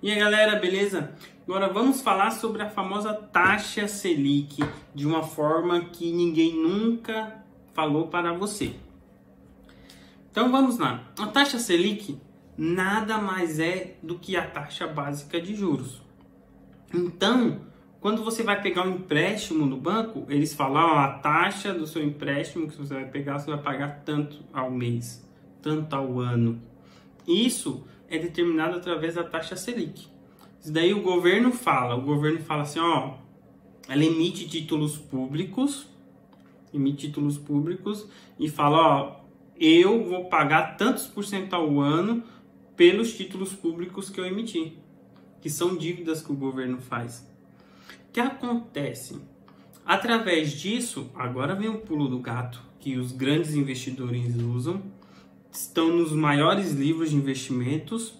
E aí galera, beleza? Agora vamos falar sobre a famosa taxa Selic de uma forma que ninguém nunca falou para você. Então vamos lá. A taxa Selic nada mais é do que a taxa básica de juros. Então, quando você vai pegar um empréstimo no banco, eles falam ó, a taxa do seu empréstimo que você vai pegar, você vai pagar tanto ao mês, tanto ao ano. Isso é determinado através da taxa Selic. Isso daí o governo fala, o governo fala assim, ó, ela emite títulos públicos, emite títulos públicos e fala, ó, eu vou pagar tantos por cento ao ano pelos títulos públicos que eu emiti, que são dívidas que o governo faz. O que acontece? Através disso, agora vem o pulo do gato que os grandes investidores usam estão nos maiores livros de investimentos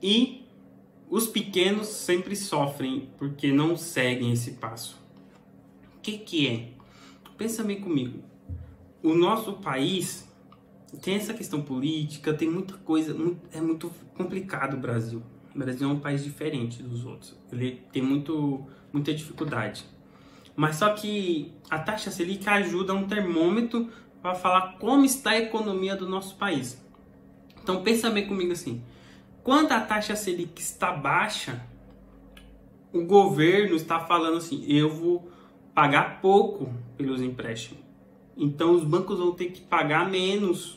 e os pequenos sempre sofrem porque não seguem esse passo. O que, que é? Pensa bem comigo. O nosso país tem essa questão política, tem muita coisa, é muito complicado o Brasil. O Brasil é um país diferente dos outros. Ele tem muito, muita dificuldade. Mas só que a taxa Selic ajuda um termômetro para falar como está a economia do nosso país. Então pensa bem comigo assim. Quando a taxa Selic está baixa, o governo está falando assim: eu vou pagar pouco pelos empréstimos. Então os bancos vão ter que pagar menos,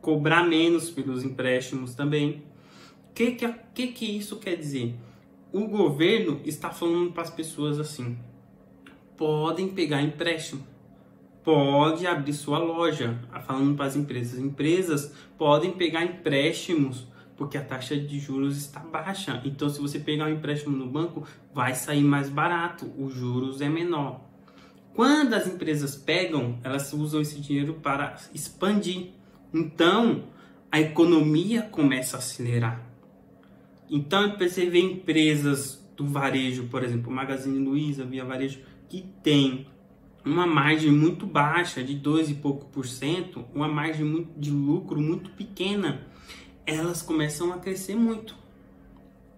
cobrar menos pelos empréstimos também. O que, que, que, que isso quer dizer? O governo está falando para as pessoas assim: podem pegar empréstimo pode abrir sua loja, falando para as empresas. Empresas podem pegar empréstimos porque a taxa de juros está baixa. Então, se você pegar um empréstimo no banco, vai sair mais barato, os juros é menor. Quando as empresas pegam, elas usam esse dinheiro para expandir. Então, a economia começa a acelerar. Então, você vê empresas do varejo, por exemplo, Magazine Luiza, Via Varejo, que tem uma margem muito baixa, de 2 e pouco por cento, uma margem de lucro muito pequena, elas começam a crescer muito.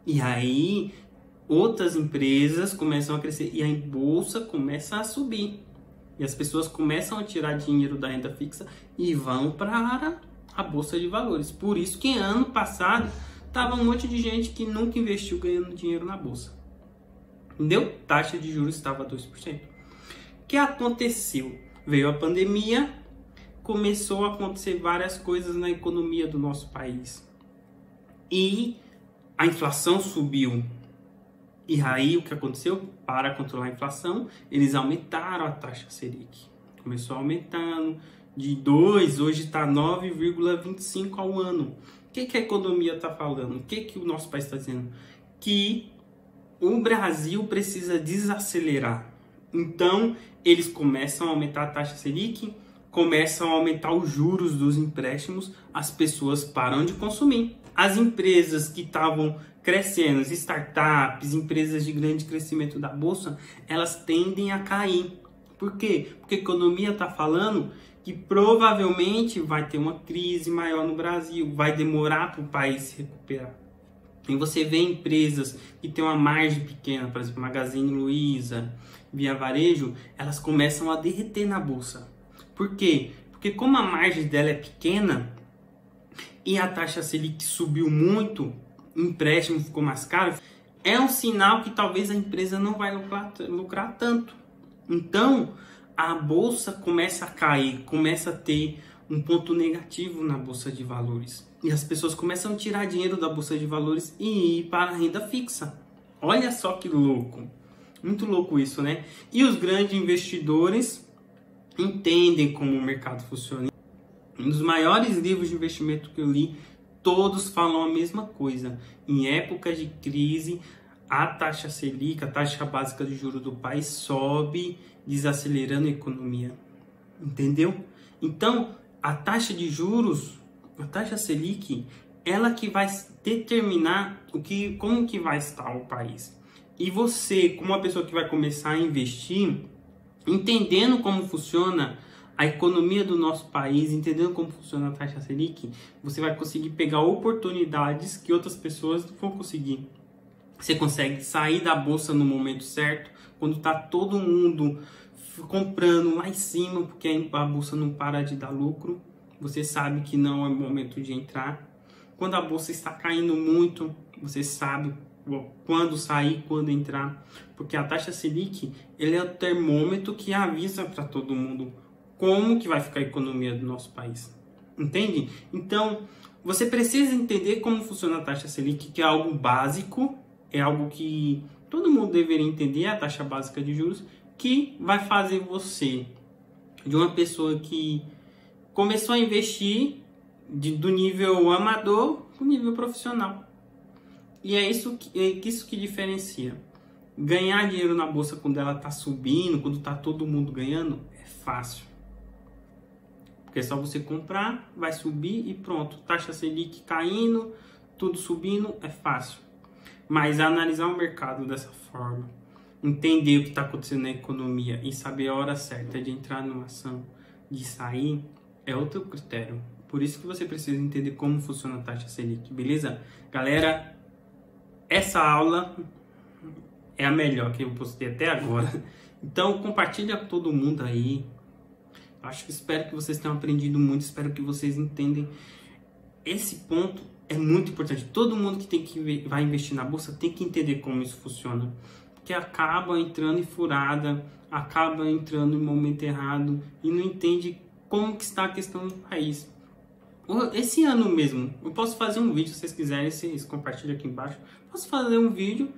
E aí outras empresas começam a crescer e a bolsa começa a subir. E as pessoas começam a tirar dinheiro da renda fixa e vão para a bolsa de valores. Por isso que ano passado tava um monte de gente que nunca investiu ganhando dinheiro na bolsa. Entendeu? Taxa de juros estava 2% que aconteceu? Veio a pandemia, começou a acontecer várias coisas na economia do nosso país. E a inflação subiu. E aí o que aconteceu? Para controlar a inflação, eles aumentaram a taxa Selic. Começou aumentando de 2, hoje está 9,25 ao ano. O que, que a economia está falando? O que, que o nosso país está dizendo? Que o Brasil precisa desacelerar. Então, eles começam a aumentar a taxa Selic, começam a aumentar os juros dos empréstimos, as pessoas param de consumir. As empresas que estavam crescendo, as startups, empresas de grande crescimento da bolsa, elas tendem a cair. Por quê? Porque a economia está falando que provavelmente vai ter uma crise maior no Brasil, vai demorar para o país se recuperar. E você vê empresas que têm uma margem pequena, por exemplo, Magazine Luiza, Via Varejo, elas começam a derreter na bolsa. Por quê? Porque como a margem dela é pequena e a taxa Selic subiu muito, empréstimo ficou mais caro, é um sinal que talvez a empresa não vai lucrar, lucrar tanto. Então, a bolsa começa a cair, começa a ter um ponto negativo na bolsa de valores. E as pessoas começam a tirar dinheiro da bolsa de valores e ir para a renda fixa. Olha só que louco. Muito louco isso, né? E os grandes investidores entendem como o mercado funciona. Um dos maiores livros de investimento que eu li, todos falam a mesma coisa. Em épocas de crise, a taxa Selic, a taxa básica de juros do país sobe, desacelerando a economia. Entendeu? Então, a taxa de juros, a taxa Selic, ela que vai determinar o que, como que vai estar o país. E você, como uma pessoa que vai começar a investir, entendendo como funciona a economia do nosso país, entendendo como funciona a taxa Selic, você vai conseguir pegar oportunidades que outras pessoas não vão conseguir. Você consegue sair da bolsa no momento certo, quando está todo mundo comprando lá em cima, porque a bolsa não para de dar lucro. Você sabe que não é o momento de entrar. Quando a bolsa está caindo muito, você sabe quando sair, quando entrar, porque a taxa Selic ele é o termômetro que avisa para todo mundo como que vai ficar a economia do nosso país. Entende? Então, você precisa entender como funciona a taxa Selic, que é algo básico, é algo que todo mundo deveria entender, a taxa básica de juros, que vai fazer você, de uma pessoa que começou a investir de, do nível amador para o nível profissional. E é isso que, é isso que diferencia. Ganhar dinheiro na bolsa quando ela está subindo, quando está todo mundo ganhando, é fácil. Porque é só você comprar, vai subir e pronto. Taxa Selic caindo, tudo subindo, é fácil. Mas analisar o mercado dessa forma, entender o que está acontecendo na economia e saber a hora certa de entrar numa ação, de sair, é outro critério. Por isso que você precisa entender como funciona a taxa Selic, beleza? Galera, essa aula é a melhor que eu postei até agora. Então compartilha com todo mundo aí, Acho que espero que vocês tenham aprendido muito, espero que vocês entendem. Esse ponto é muito importante. Todo mundo que tem que vai investir na bolsa tem que entender como isso funciona, porque acaba entrando em furada, acaba entrando em momento errado e não entende como que está a questão do país. Esse ano mesmo, eu posso fazer um vídeo, se vocês quiserem, vocês compartilham aqui embaixo. Posso fazer um vídeo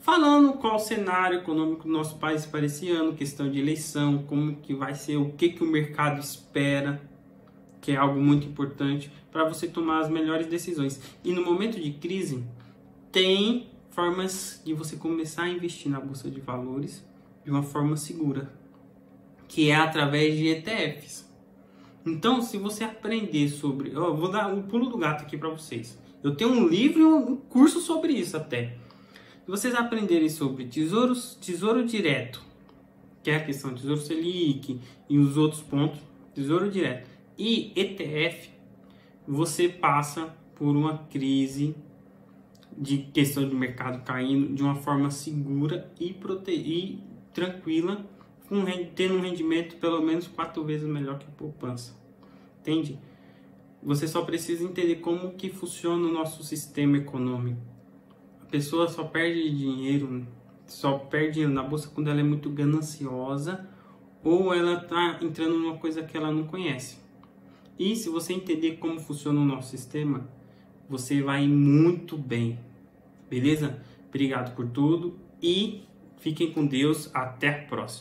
falando qual o cenário econômico do nosso país para esse ano, questão de eleição, como que vai ser, o que, que o mercado espera, que é algo muito importante para você tomar as melhores decisões. E no momento de crise, tem formas de você começar a investir na bolsa de valores de uma forma segura, que é através de ETFs. Então, se você aprender sobre, eu vou dar um pulo do gato aqui para vocês. Eu tenho um livro e um curso sobre isso até se vocês aprenderem sobre tesouros, tesouro direto, que é a questão tesouro Selic e os outros pontos, tesouro direto e ETF, você passa por uma crise de questão de mercado caindo de uma forma segura e, prote... e tranquila, com, tendo um rendimento pelo menos quatro vezes melhor que a poupança. Entende? Você só precisa entender como que funciona o nosso sistema econômico pessoa só perde dinheiro, só perde na bolsa quando ela é muito gananciosa ou ela está entrando numa coisa que ela não conhece. E se você entender como funciona o nosso sistema, você vai muito bem. Beleza? Obrigado por tudo e fiquem com Deus. Até a próxima.